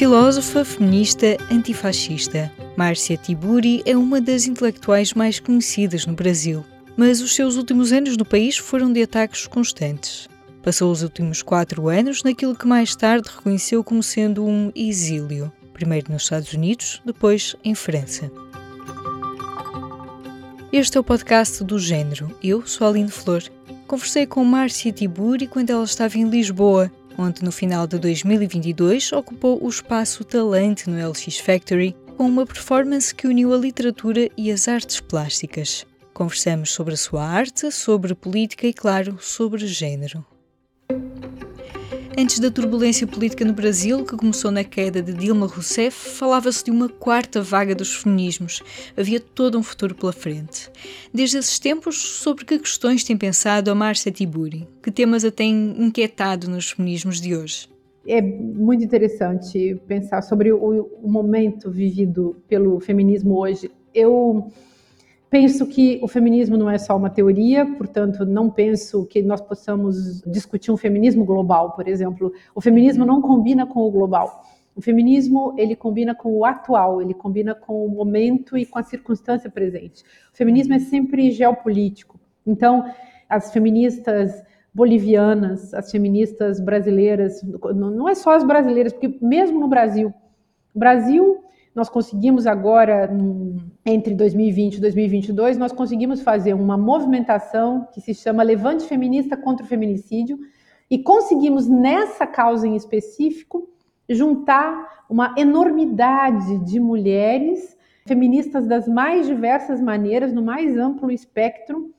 Filósofa, feminista, antifascista, Márcia Tiburi é uma das intelectuais mais conhecidas no Brasil, mas os seus últimos anos no país foram de ataques constantes. Passou os últimos quatro anos naquilo que mais tarde reconheceu como sendo um exílio, primeiro nos Estados Unidos, depois em França. Este é o podcast do Gênero. Eu sou Aline Flor. Conversei com Márcia Tiburi quando ela estava em Lisboa, onde no final de 2022 ocupou o espaço Talante no LX Factory com uma performance que uniu a literatura e as artes plásticas. Conversamos sobre a sua arte, sobre política e, claro, sobre gênero. Antes da turbulência política no Brasil, que começou na queda de Dilma Rousseff, falava-se de uma quarta vaga dos feminismos. Havia todo um futuro pela frente. Desde esses tempos, sobre que questões tem pensado a Márcia Tiburi? Que temas a tem inquietado nos feminismos de hoje? É muito interessante pensar sobre o, o momento vivido pelo feminismo hoje. Eu Penso que o feminismo não é só uma teoria, portanto, não penso que nós possamos discutir um feminismo global, por exemplo. O feminismo não combina com o global. O feminismo, ele combina com o atual, ele combina com o momento e com a circunstância presente. O feminismo é sempre geopolítico. Então, as feministas bolivianas, as feministas brasileiras, não é só as brasileiras, porque mesmo no Brasil, o Brasil nós conseguimos agora, entre 2020 e 2022, nós conseguimos fazer uma movimentação que se chama Levante Feminista contra o Feminicídio, e conseguimos, nessa causa em específico, juntar uma enormidade de mulheres feministas das mais diversas maneiras, no mais amplo espectro,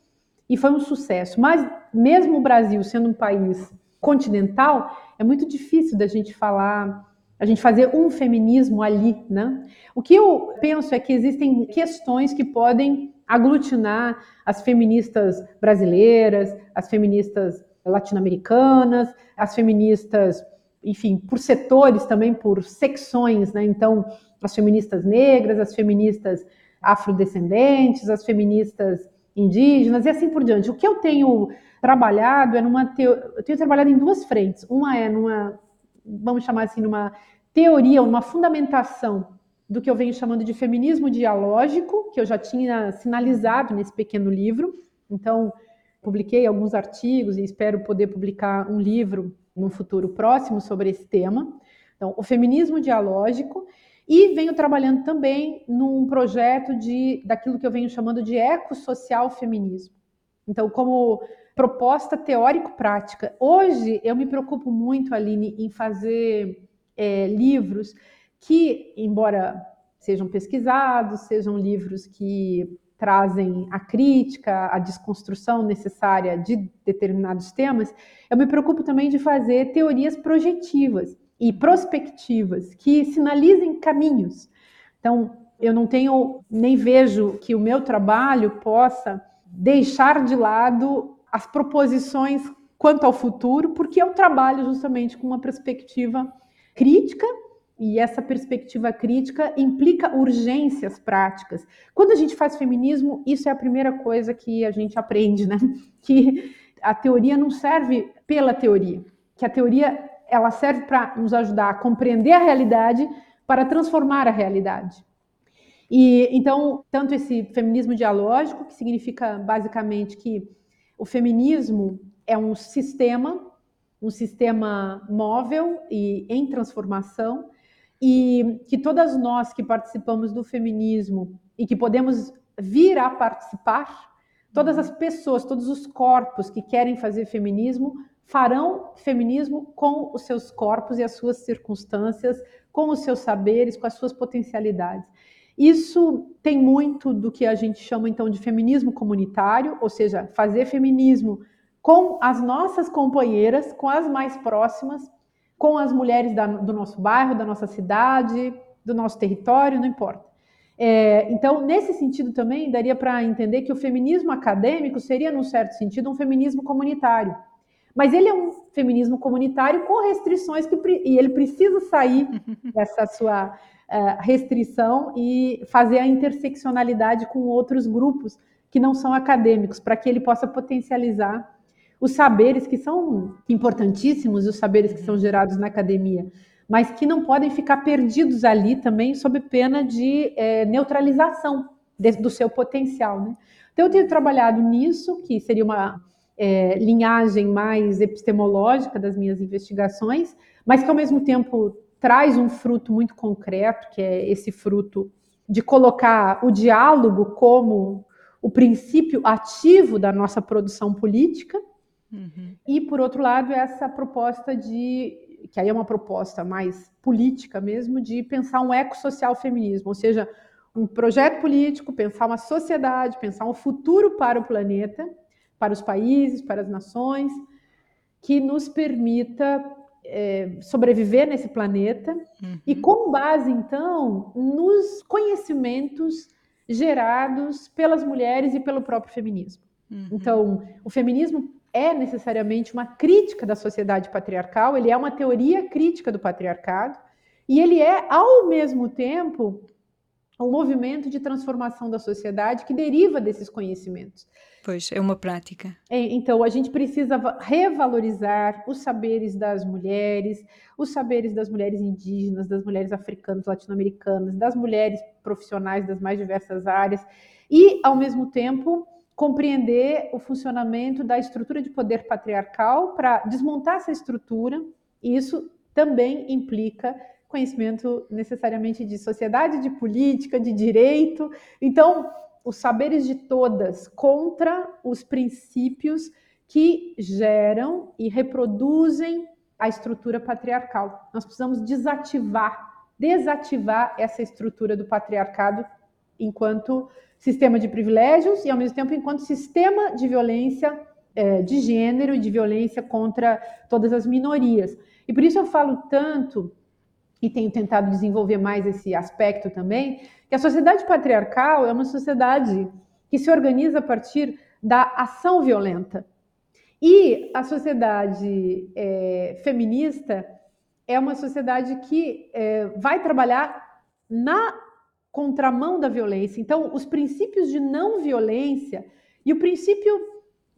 e foi um sucesso. Mas, mesmo o Brasil sendo um país continental, é muito difícil da gente falar a gente fazer um feminismo ali, né? O que eu penso é que existem questões que podem aglutinar as feministas brasileiras, as feministas latino-americanas, as feministas, enfim, por setores também, por secções, né? Então, as feministas negras, as feministas afrodescendentes, as feministas indígenas e assim por diante. O que eu tenho trabalhado é numa teo... eu tenho trabalhado em duas frentes. Uma é numa vamos chamar assim, numa teoria, uma fundamentação do que eu venho chamando de feminismo dialógico, que eu já tinha sinalizado nesse pequeno livro. Então, publiquei alguns artigos e espero poder publicar um livro no futuro próximo sobre esse tema. Então, o feminismo dialógico e venho trabalhando também num projeto de daquilo que eu venho chamando de ecossocial feminismo. Então, como proposta teórico-prática. Hoje eu me preocupo muito, Aline, em fazer é, livros que, embora sejam pesquisados, sejam livros que trazem a crítica, a desconstrução necessária de determinados temas, eu me preocupo também de fazer teorias projetivas e prospectivas que sinalizem caminhos. Então, eu não tenho nem vejo que o meu trabalho possa deixar de lado as proposições quanto ao futuro, porque eu trabalho justamente com uma perspectiva crítica e essa perspectiva crítica implica urgências práticas. Quando a gente faz feminismo, isso é a primeira coisa que a gente aprende, né? Que a teoria não serve pela teoria, que a teoria ela serve para nos ajudar a compreender a realidade, para transformar a realidade. E então, tanto esse feminismo dialógico, que significa basicamente que o feminismo é um sistema, um sistema móvel e em transformação, e que todas nós que participamos do feminismo e que podemos vir a participar, todas as pessoas, todos os corpos que querem fazer feminismo farão feminismo com os seus corpos e as suas circunstâncias, com os seus saberes, com as suas potencialidades. Isso tem muito do que a gente chama então de feminismo comunitário, ou seja, fazer feminismo com as nossas companheiras, com as mais próximas, com as mulheres da, do nosso bairro, da nossa cidade, do nosso território, não importa. É, então, nesse sentido também, daria para entender que o feminismo acadêmico seria, num certo sentido, um feminismo comunitário. Mas ele é um feminismo comunitário com restrições que e ele precisa sair dessa sua restrição e fazer a interseccionalidade com outros grupos que não são acadêmicos, para que ele possa potencializar os saberes que são importantíssimos, os saberes que são gerados na academia. mas que não podem ficar perdidos ali também sob pena de é, neutralização de, do seu potencial. Né? Então, eu tenho trabalhado nisso, que seria uma é, linhagem mais epistemológica das minhas investigações, mas que ao mesmo tempo traz um fruto muito concreto, que é esse fruto de colocar o diálogo como o princípio ativo da nossa produção política, uhum. e, por outro lado, essa proposta de, que aí é uma proposta mais política mesmo, de pensar um ecossocial feminismo, ou seja, um projeto político, pensar uma sociedade, pensar um futuro para o planeta, para os países, para as nações, que nos permita é, sobreviver nesse planeta uhum. e com base então nos conhecimentos gerados pelas mulheres e pelo próprio feminismo. Uhum. Então, o feminismo é necessariamente uma crítica da sociedade patriarcal, ele é uma teoria crítica do patriarcado e ele é ao mesmo tempo um movimento de transformação da sociedade que deriva desses conhecimentos. Pois, é uma prática. É, então, a gente precisa revalorizar os saberes das mulheres, os saberes das mulheres indígenas, das mulheres africanas, latino-americanas, das mulheres profissionais das mais diversas áreas, e, ao mesmo tempo, compreender o funcionamento da estrutura de poder patriarcal para desmontar essa estrutura, e isso também implica conhecimento necessariamente de sociedade, de política, de direito. Então, os saberes de todas contra os princípios que geram e reproduzem a estrutura patriarcal. Nós precisamos desativar, desativar essa estrutura do patriarcado enquanto sistema de privilégios e, ao mesmo tempo, enquanto sistema de violência é, de gênero e de violência contra todas as minorias. E por isso eu falo tanto e tenho tentado desenvolver mais esse aspecto também, que a sociedade patriarcal é uma sociedade que se organiza a partir da ação violenta. E a sociedade é, feminista é uma sociedade que é, vai trabalhar na contramão da violência. Então, os princípios de não violência e o princípio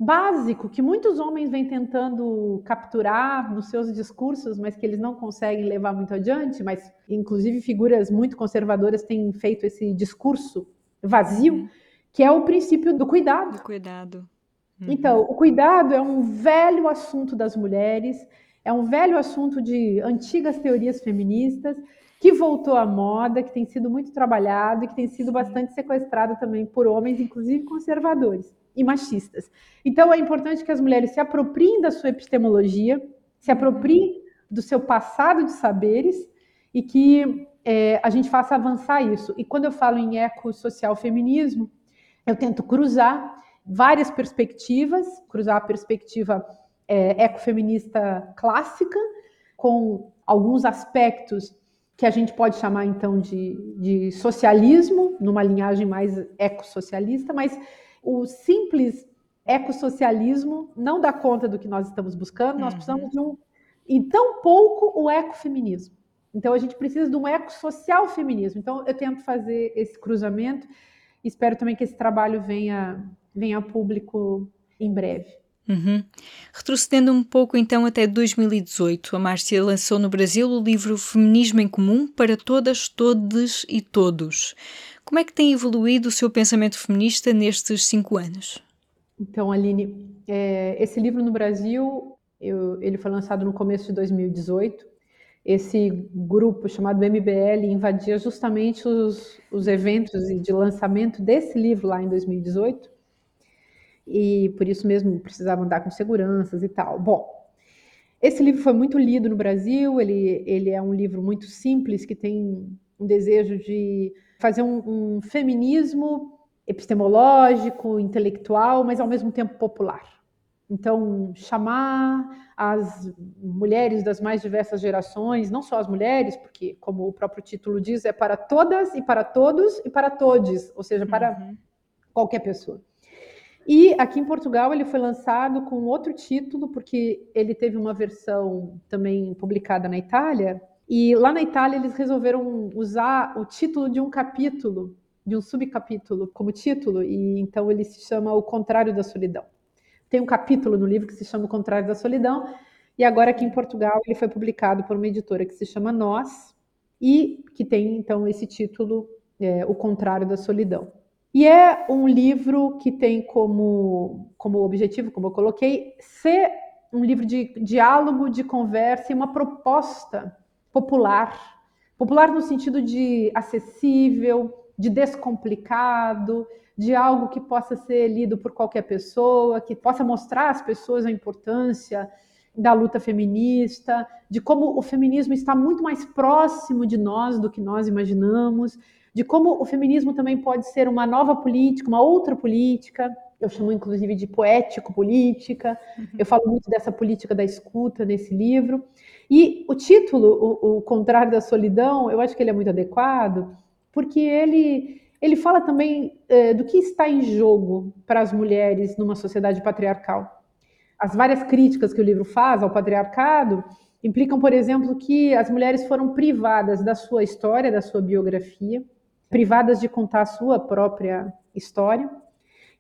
básico que muitos homens vêm tentando capturar nos seus discursos, mas que eles não conseguem levar muito adiante, mas inclusive figuras muito conservadoras têm feito esse discurso vazio, uhum. que é o princípio do cuidado. Do cuidado. Uhum. Então, o cuidado é um velho assunto das mulheres, é um velho assunto de antigas teorias feministas que voltou à moda, que tem sido muito trabalhado e que tem sido bastante sequestrado também por homens, inclusive conservadores e machistas. Então é importante que as mulheres se apropriem da sua epistemologia, se apropriem do seu passado de saberes e que é, a gente faça avançar isso. E quando eu falo em ecossocial feminismo, eu tento cruzar várias perspectivas, cruzar a perspectiva é, ecofeminista clássica com alguns aspectos que a gente pode chamar então de, de socialismo, numa linhagem mais ecossocialista, mas o simples ecossocialismo não dá conta do que nós estamos buscando, nós uhum. precisamos de um, e tão pouco, o ecofeminismo. Então, a gente precisa de um ecossocial feminismo. Então, eu tento fazer esse cruzamento, espero também que esse trabalho venha, venha a público em breve. Uhum. Retrocedendo um pouco então até 2018, a Márcia lançou no Brasil o livro Feminismo em Comum para Todas, Todes e Todos. Como é que tem evoluído o seu pensamento feminista nestes cinco anos? Então, Aline, é, esse livro no Brasil, eu, ele foi lançado no começo de 2018. Esse grupo chamado MBL invadia justamente os, os eventos de lançamento desse livro lá em 2018 e por isso mesmo precisava andar com seguranças e tal. Bom, esse livro foi muito lido no Brasil, ele, ele é um livro muito simples, que tem um desejo de fazer um, um feminismo epistemológico, intelectual, mas ao mesmo tempo popular. Então, chamar as mulheres das mais diversas gerações, não só as mulheres, porque, como o próprio título diz, é para todas e para todos e para todes, ou seja, para uhum. qualquer pessoa. E aqui em Portugal ele foi lançado com outro título, porque ele teve uma versão também publicada na Itália. E lá na Itália eles resolveram usar o título de um capítulo, de um subcapítulo como título, e então ele se chama O Contrário da Solidão. Tem um capítulo no livro que se chama O Contrário da Solidão, E agora aqui em Portugal ele foi publicado por uma editora que se chama Nós e que tem então esse título, é, O Contrário da Solidão. E é um livro que tem como, como objetivo, como eu coloquei, ser um livro de diálogo, de conversa e uma proposta popular. Popular no sentido de acessível, de descomplicado, de algo que possa ser lido por qualquer pessoa, que possa mostrar às pessoas a importância da luta feminista, de como o feminismo está muito mais próximo de nós do que nós imaginamos, de como o feminismo também pode ser uma nova política, uma outra política. Eu chamo inclusive de poético-política. Uhum. Eu falo muito dessa política da escuta nesse livro. E o título, o, o Contrário da Solidão, eu acho que ele é muito adequado, porque ele ele fala também é, do que está em jogo para as mulheres numa sociedade patriarcal. As várias críticas que o livro faz ao patriarcado implicam, por exemplo, que as mulheres foram privadas da sua história, da sua biografia, privadas de contar a sua própria história.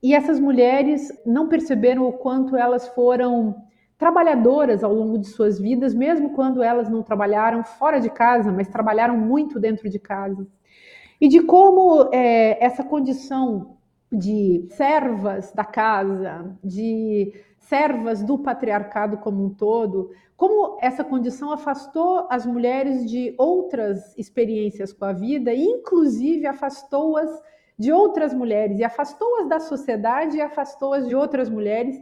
E essas mulheres não perceberam o quanto elas foram trabalhadoras ao longo de suas vidas, mesmo quando elas não trabalharam fora de casa, mas trabalharam muito dentro de casa. E de como é, essa condição de servas da casa, de servas do patriarcado como um todo, como essa condição afastou as mulheres de outras experiências com a vida, inclusive afastou-as de outras mulheres, e afastou-as da sociedade e afastou-as de outras mulheres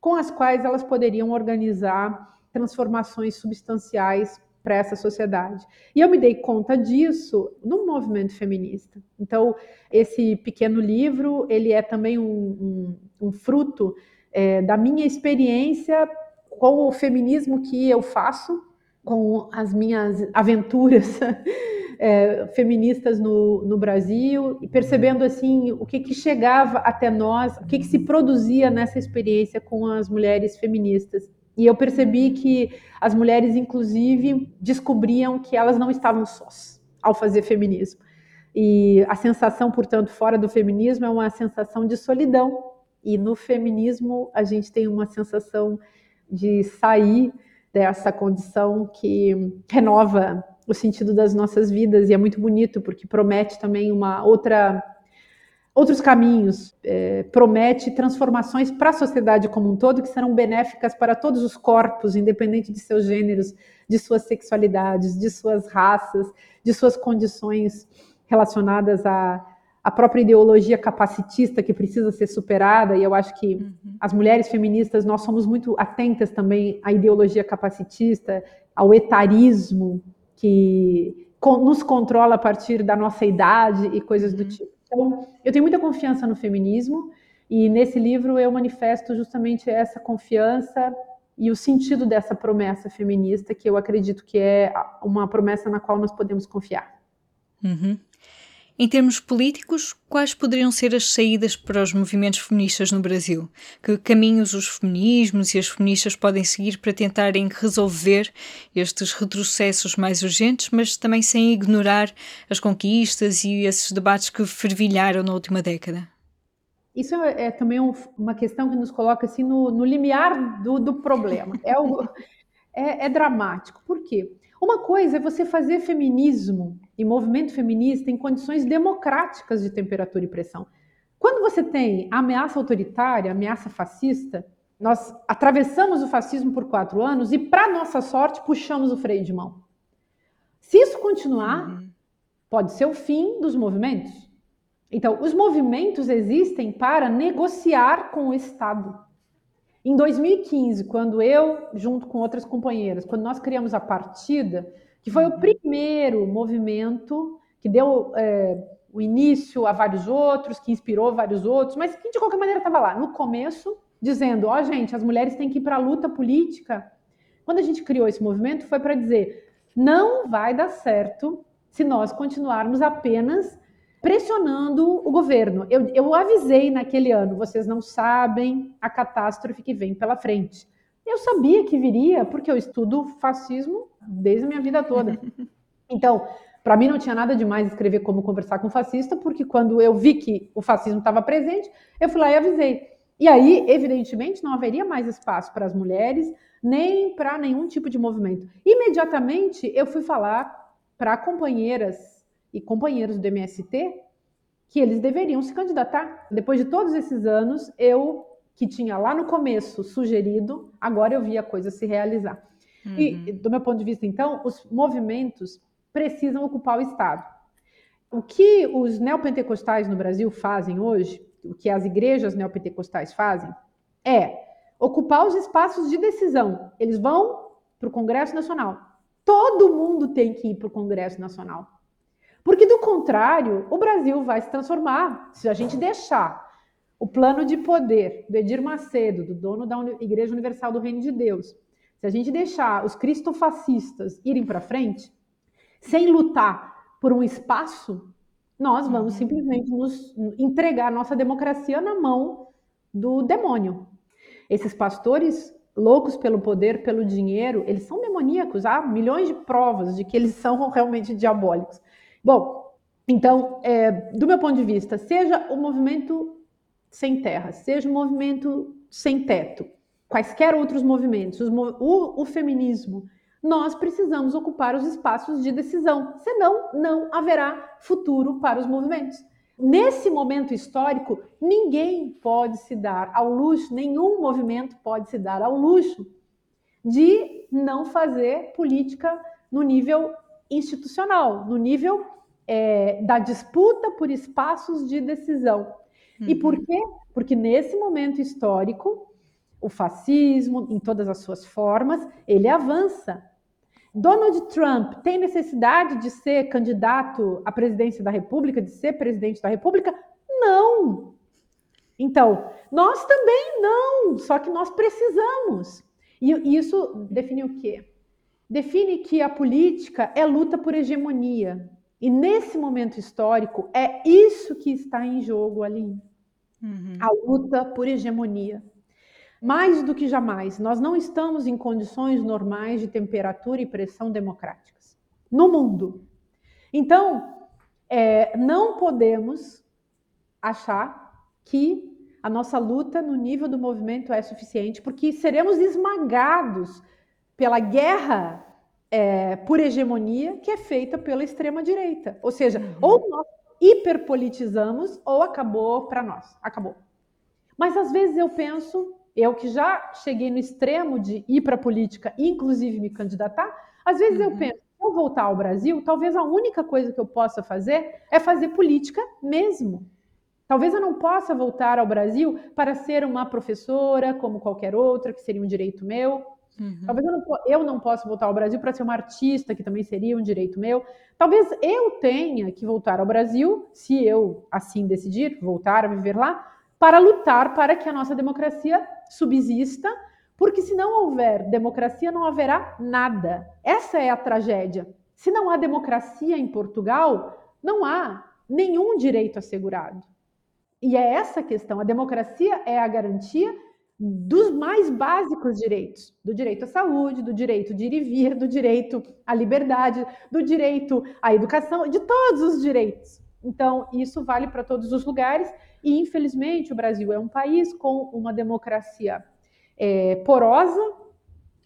com as quais elas poderiam organizar transformações substanciais para essa sociedade. E eu me dei conta disso no movimento feminista. Então, esse pequeno livro, ele é também um, um, um fruto é, da minha experiência com o feminismo que eu faço, com as minhas aventuras é, feministas no, no, Brasil, e percebendo assim o que, que chegava até nós, o que, que se produzia nessa experiência com as mulheres feministas. E eu percebi que as mulheres, inclusive, descobriam que elas não estavam sós ao fazer feminismo. E a sensação, portanto, fora do feminismo é uma sensação de solidão. E no feminismo a gente tem uma sensação de sair dessa condição que renova o sentido das nossas vidas. E é muito bonito porque promete também uma outra outros caminhos, é, promete transformações para a sociedade como um todo que serão benéficas para todos os corpos, independente de seus gêneros, de suas sexualidades, de suas raças, de suas condições relacionadas à, à própria ideologia capacitista que precisa ser superada. E eu acho que uhum. as mulheres feministas nós somos muito atentas também à ideologia capacitista, ao etarismo que nos controla a partir da nossa idade e coisas do uhum. tipo. Então, eu tenho muita confiança no feminismo e nesse livro eu manifesto justamente essa confiança e o sentido dessa promessa feminista, que eu acredito que é uma promessa na qual nós podemos confiar. Uhum. Em termos políticos, quais poderiam ser as saídas para os movimentos feministas no Brasil? Que caminhos os feminismos e as feministas podem seguir para tentarem resolver estes retrocessos mais urgentes, mas também sem ignorar as conquistas e esses debates que fervilharam na última década? Isso é, é também um, uma questão que nos coloca assim no, no limiar do, do problema. É, o, é, é dramático. Por quê? Uma coisa é você fazer feminismo e movimento feminista em condições democráticas de temperatura e pressão. Quando você tem ameaça autoritária, ameaça fascista, nós atravessamos o fascismo por quatro anos e, para nossa sorte, puxamos o freio de mão. Se isso continuar, uhum. pode ser o fim dos movimentos. Então, os movimentos existem para negociar com o Estado. Em 2015, quando eu, junto com outras companheiras, quando nós criamos a partida, que foi o uhum. primeiro movimento que deu é, o início a vários outros, que inspirou vários outros, mas que de qualquer maneira estava lá no começo, dizendo: ó, oh, gente, as mulheres têm que ir para a luta política. Quando a gente criou esse movimento, foi para dizer: não vai dar certo se nós continuarmos apenas pressionando o governo. Eu, eu avisei naquele ano, vocês não sabem a catástrofe que vem pela frente. Eu sabia que viria, porque eu estudo fascismo desde a minha vida toda. Então, para mim não tinha nada demais escrever como conversar com fascista, porque quando eu vi que o fascismo estava presente, eu fui lá e avisei. E aí, evidentemente, não haveria mais espaço para as mulheres, nem para nenhum tipo de movimento. Imediatamente, eu fui falar para companheiras e companheiros do MST que eles deveriam se candidatar. Depois de todos esses anos, eu, que tinha lá no começo sugerido, agora eu vi a coisa se realizar. Uhum. E, do meu ponto de vista, então, os movimentos precisam ocupar o Estado. O que os neopentecostais no Brasil fazem hoje o que as igrejas neopentecostais fazem é ocupar os espaços de decisão. Eles vão para o Congresso Nacional. Todo mundo tem que ir para o Congresso Nacional. Porque, do contrário, o Brasil vai se transformar se a gente deixar o plano de poder do Edir Macedo, do dono da Igreja Universal do Reino de Deus, se a gente deixar os cristofascistas irem para frente, sem lutar por um espaço nós vamos uhum. simplesmente nos entregar nossa democracia na mão do demônio. Esses pastores loucos pelo poder, pelo dinheiro, eles são demoníacos. Há milhões de provas de que eles são realmente diabólicos. Bom, então, é, do meu ponto de vista, seja o movimento sem terra, seja o movimento sem teto, quaisquer outros movimentos, o, o feminismo, nós precisamos ocupar os espaços de decisão, senão não haverá futuro para os movimentos. Nesse momento histórico, ninguém pode se dar ao luxo, nenhum movimento pode se dar ao luxo de não fazer política no nível institucional, no nível é, da disputa por espaços de decisão. Uhum. E por quê? Porque nesse momento histórico, o fascismo, em todas as suas formas, ele avança. Donald Trump tem necessidade de ser candidato à presidência da República, de ser presidente da República? Não. Então, nós também não, só que nós precisamos. E isso define o quê? Define que a política é luta por hegemonia. E nesse momento histórico, é isso que está em jogo ali. Uhum. A luta por hegemonia. Mais do que jamais, nós não estamos em condições normais de temperatura e pressão democráticas no mundo. Então, é, não podemos achar que a nossa luta no nível do movimento é suficiente, porque seremos esmagados pela guerra é, por hegemonia que é feita pela extrema-direita. Ou seja, uhum. ou nós hiperpolitizamos ou acabou para nós. Acabou. Mas às vezes eu penso eu que já cheguei no extremo de ir para a política, inclusive me candidatar, às vezes uhum. eu penso, se eu voltar ao Brasil, talvez a única coisa que eu possa fazer é fazer política mesmo. Talvez eu não possa voltar ao Brasil para ser uma professora como qualquer outra, que seria um direito meu. Uhum. Talvez eu não, eu não possa voltar ao Brasil para ser uma artista, que também seria um direito meu. Talvez eu tenha que voltar ao Brasil, se eu assim decidir, voltar a viver lá, para lutar para que a nossa democracia subsista, porque se não houver democracia, não haverá nada. Essa é a tragédia. Se não há democracia em Portugal, não há nenhum direito assegurado. E é essa a questão. A democracia é a garantia dos mais básicos direitos, do direito à saúde, do direito de ir e vir, do direito à liberdade, do direito à educação, de todos os direitos. Então, isso vale para todos os lugares e, infelizmente, o Brasil é um país com uma democracia é, porosa,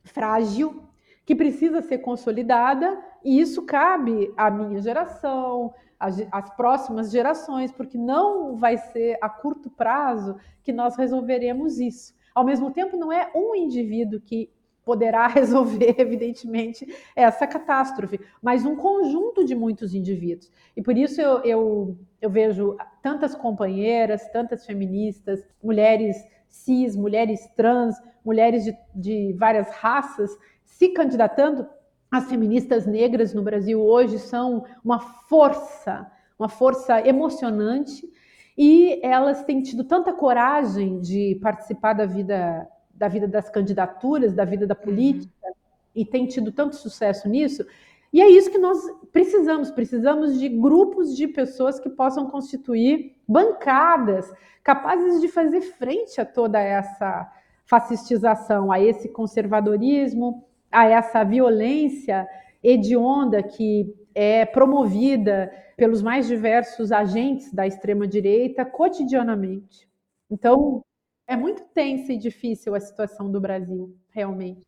frágil, que precisa ser consolidada, e isso cabe à minha geração, às, próximas gerações, porque não vai ser a curto prazo que nós resolveremos isso. Ao mesmo tempo, não é um indivíduo que poderá resolver, evidentemente, essa catástrofe, mas um conjunto de muitos indivíduos. E por isso eu, eu, eu vejo tantas companheiras, tantas feministas, mulheres cis, mulheres trans, mulheres de, de várias raças se candidatando. As feministas negras no Brasil hoje são uma força, uma força emocionante, e elas têm tido tanta coragem de participar da vida da vida das candidaturas, da vida da uhum. política, uhum. e tem tido tanto sucesso nisso. E é isso que nós precisamos. Precisamos de grupos de pessoas que possam constituir bancadas capazes de fazer frente a toda essa fascistização, a esse conservadorismo, a essa violência hedionda que é promovida pelos mais diversos agentes da extrema direita cotidianamente. Então, É muito tensa e difícil a situação do Brasil, realmente.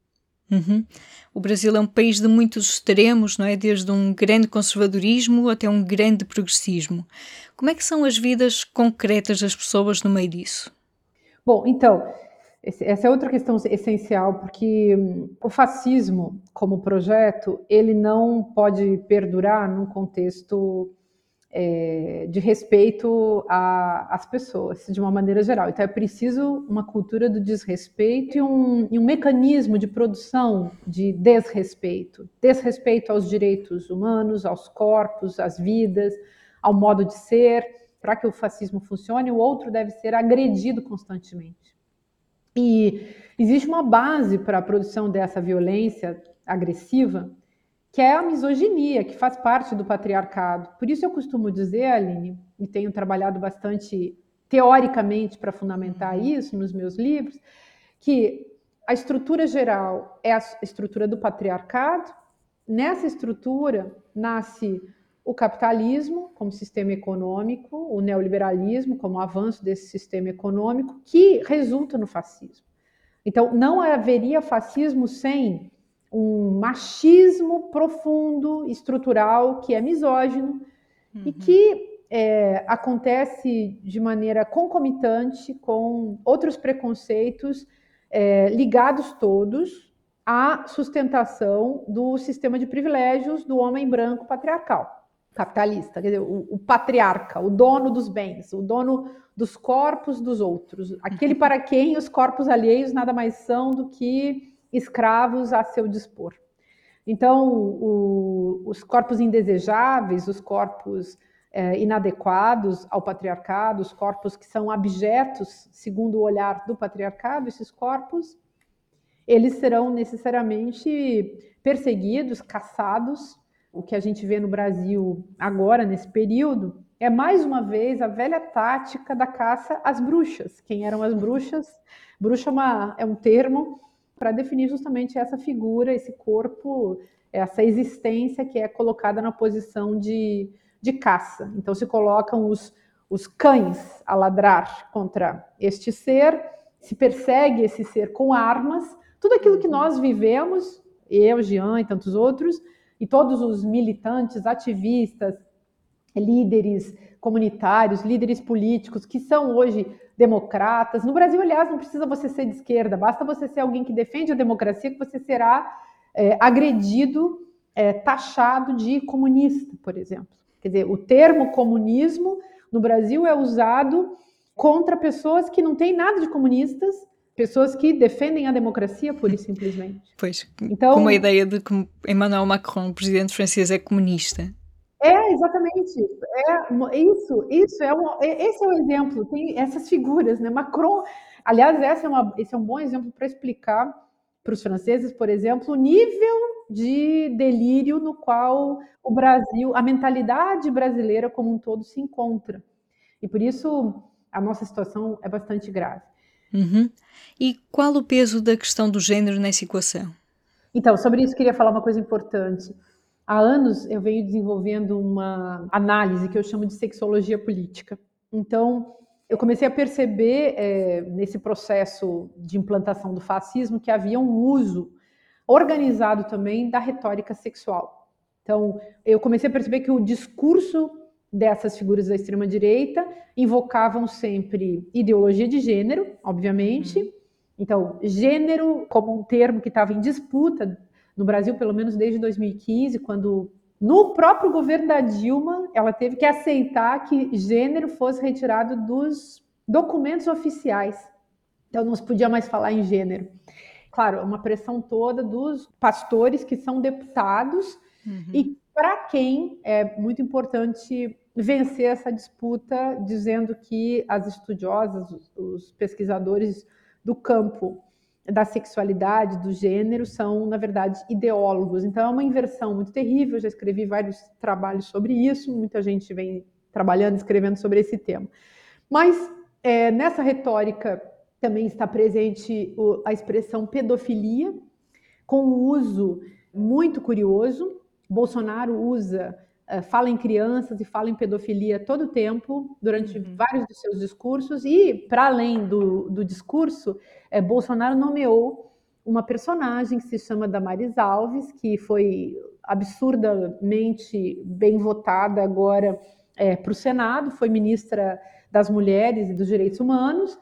Uhum. O Brasil é um país de muitos extremos, não é? Desde um grande conservadorismo até um grande progressismo. Como é que são as vidas concretas das pessoas no meio disso? Bom, então, essa é outra questão essencial, porque hum, o fascismo, como projeto, ele não pode perdurar num contexto é, de respeito às pessoas, de uma maneira geral. Então, é preciso uma cultura do desrespeito e um, e um mecanismo de produção de desrespeito desrespeito aos direitos humanos, aos corpos, às vidas, ao modo de ser. Para que o fascismo funcione, o outro deve ser agredido constantemente. E existe uma base para a produção dessa violência agressiva que é a misoginia, que faz parte do patriarcado. Por isso eu costumo dizer, Aline, e tenho trabalhado bastante teoricamente para fundamentar uhum. isso nos meus livros, que a estrutura geral é a estrutura do patriarcado. Nessa estrutura nasce o capitalismo como sistema econômico, o neoliberalismo como avanço desse sistema econômico, que resulta no fascismo. Então, não haveria fascismo sem um machismo profundo, estrutural, que é misógino uhum. e que é, acontece de maneira concomitante com outros preconceitos é, ligados todos à sustentação do sistema de privilégios do homem branco patriarcal, capitalista, quer dizer, o, o patriarca, o dono dos bens, o dono dos corpos dos outros, aquele para quem os corpos alheios nada mais são do que escravos a seu dispor. Então, o, os corpos indesejáveis, os corpos é, inadequados ao patriarcado, os corpos que são abjetos, segundo o olhar do patriarcado, esses corpos, eles serão necessariamente perseguidos, caçados. O que a gente vê no Brasil agora, nesse período, é mais uma vez a velha tática da caça às bruxas. Quem eram as bruxas? Bruxa é, uma, é um termo para definir justamente essa figura, esse corpo, essa existência que é colocada na posição de, de caça. Então se colocam os, os cães a ladrar contra este ser, se persegue esse ser com armas, tudo aquilo que nós vivemos, eu, Jean e tantos outros, e todos os militantes, ativistas, líderes comunitários, líderes políticos que são hoje democratas. No Brasil, aliás, não precisa você ser de esquerda, basta você ser alguém que defende a democracia que você será é, agredido, é, taxado de comunista, por exemplo. Quer dizer, o termo comunismo no Brasil é usado contra pessoas que não têm nada de comunistas, pessoas que defendem a democracia pura e simplesmente. Pois, então, com a ideia de que Emmanuel Macron, presidente francês, é comunista. É, exatamente. É, isso, isso é um, esse é o exemplo. Tem essas figuras, né? Macron, aliás, essa é uma, esse é um bom exemplo para explicar para os franceses, por exemplo, o nível de delírio no qual o Brasil, a mentalidade brasileira como um todo se encontra. E por isso a nossa situação é bastante grave. Uhum. E qual o peso da questão do gênero nessa equação? Então, sobre isso queria falar uma coisa importante. Há anos eu venho desenvolvendo uma análise que eu chamo de sexologia política. Então, eu comecei a perceber é, nesse processo de implantação do fascismo que havia um uso organizado também da retórica sexual. Então, eu comecei a perceber que o discurso dessas figuras da extrema direita invocavam sempre ideologia de gênero, obviamente. Uhum. Então, gênero como um termo que estava em disputa no Brasil, pelo menos desde 2015, quando no próprio governo da Dilma, ela teve que aceitar que gênero fosse retirado dos documentos oficiais. Então não se podia mais falar em gênero. Claro, uma pressão toda dos pastores que são deputados uhum. e para quem é muito importante vencer essa disputa, dizendo que as estudiosas, os pesquisadores do campo da sexualidade, do gênero, são, na verdade, ideólogos. Então, é uma inversão muito terrível. Eu já escrevi vários trabalhos sobre isso, muita gente vem trabalhando, escrevendo sobre esse tema. Mas, é, nessa retórica também está presente a expressão pedofilia, com um uso muito curioso. Bolsonaro usa fala em crianças e fala em pedofilia todo o tempo, durante uhum. vários dos seus discursos, e, para além do, do discurso, é, Bolsonaro nomeou uma personagem que se chama Damares Alves, que foi absurdamente bem votada agora é, para o Senado, foi ministra das Mulheres e dos Direitos Humanos,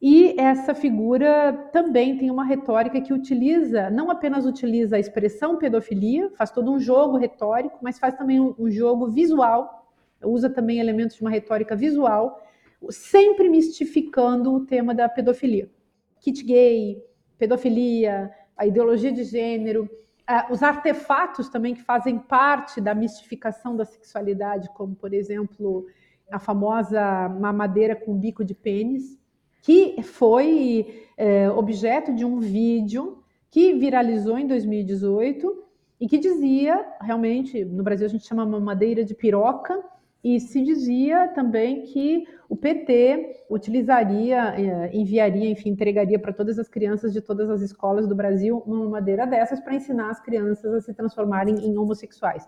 e essa figura também tem uma retórica que utiliza, não apenas utiliza a expressão pedofilia, faz todo um jogo retórico, mas faz também um, um jogo visual, usa também elementos de uma retórica visual, sempre mistificando o tema da pedofilia. Kit gay, pedofilia, a ideologia de gênero, os artefatos também que fazem parte da mistificação da sexualidade, como, por exemplo, a famosa mamadeira com bico de pênis, que foi é, objeto de um vídeo que viralizou em 2018 e que dizia, realmente, no Brasil a gente chama mamadeira de piroca, e se dizia também que o PT utilizaria, é, enviaria, enfim, entregaria para todas as crianças de todas as escolas do Brasil uma madeira dessas para ensinar as crianças a se transformarem em homossexuais.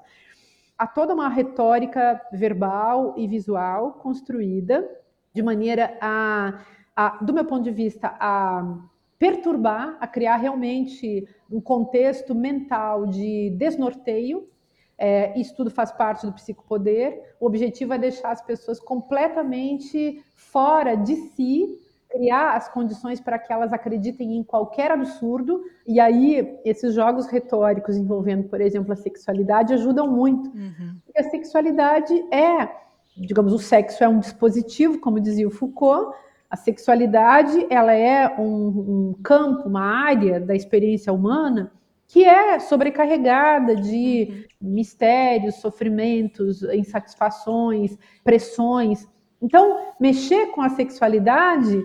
Há toda uma retórica verbal e visual construída de maneira a a, do meu ponto de vista, a perturbar, a criar realmente um contexto mental de desnorteio. É, isso tudo faz parte do psicopoder. O objetivo é deixar as pessoas completamente fora de si, criar as condições para que elas acreditem em qualquer absurdo. E aí, esses jogos retóricos envolvendo, por exemplo, a sexualidade ajudam muito. Uhum. Porque a sexualidade é, digamos, o sexo é um dispositivo, como dizia o Foucault, a sexualidade ela é um, um campo, uma área da experiência humana que é sobrecarregada de uhum. mistérios, sofrimentos, insatisfações, pressões. Então, mexer com a sexualidade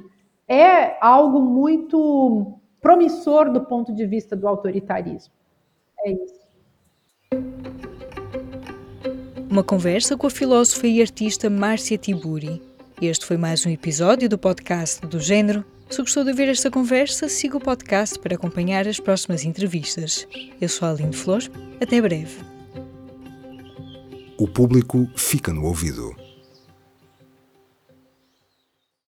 é algo muito promissor do ponto de vista do autoritarismo. É isso. Uma conversa com a filósofa e artista Márcia Tiburi. Este foi mais um episódio do podcast do Gênero. Se gostou de ouvir esta conversa, siga o podcast para acompanhar as próximas entrevistas. Eu sou a Aline Flor. Até breve. O público fica no ouvido.